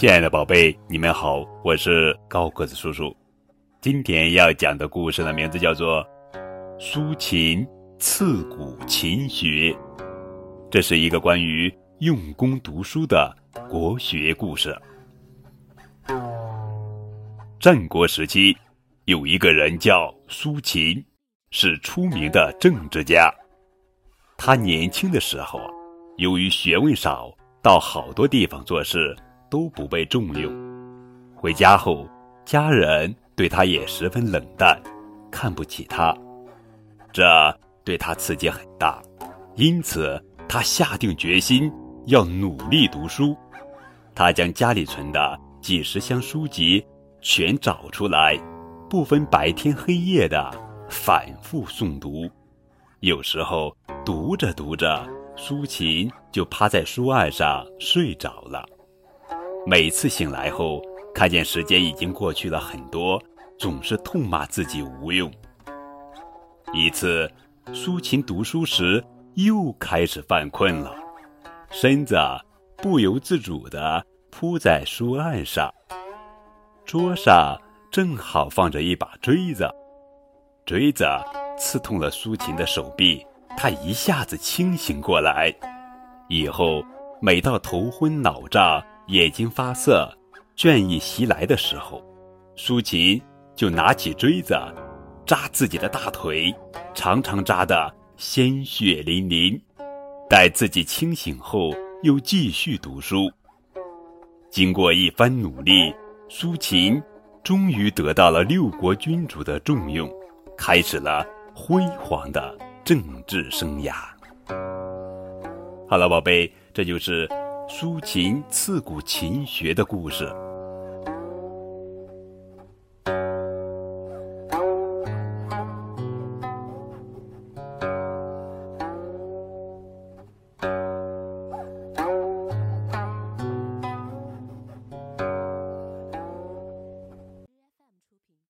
亲爱的宝贝，你们好，我是高个子叔叔。今天要讲的故事的名字叫做《苏秦刺骨勤学》，这是一个关于用功读书的国学故事。战国时期，有一个人叫苏秦，是出名的政治家。他年轻的时候，由于学问少，到好多地方做事。都不被重用，回家后，家人对他也十分冷淡，看不起他，这对他刺激很大，因此他下定决心要努力读书。他将家里存的几十箱书籍全找出来，不分白天黑夜的反复诵读。有时候读着读着，苏琴就趴在书案上睡着了。每次醒来后，看见时间已经过去了很多，总是痛骂自己无用。一次，苏秦读书时又开始犯困了，身子不由自主地扑在书案上。桌上正好放着一把锥子，锥子刺痛了苏秦的手臂，他一下子清醒过来。以后每到头昏脑胀。眼睛发涩、倦意袭来的时候，苏秦就拿起锥子扎自己的大腿，常常扎得鲜血淋淋。待自己清醒后，又继续读书。经过一番努力，苏秦终于得到了六国君主的重用，开始了辉煌的政治生涯。好了，宝贝，这就是。抒情刺骨勤学的故事。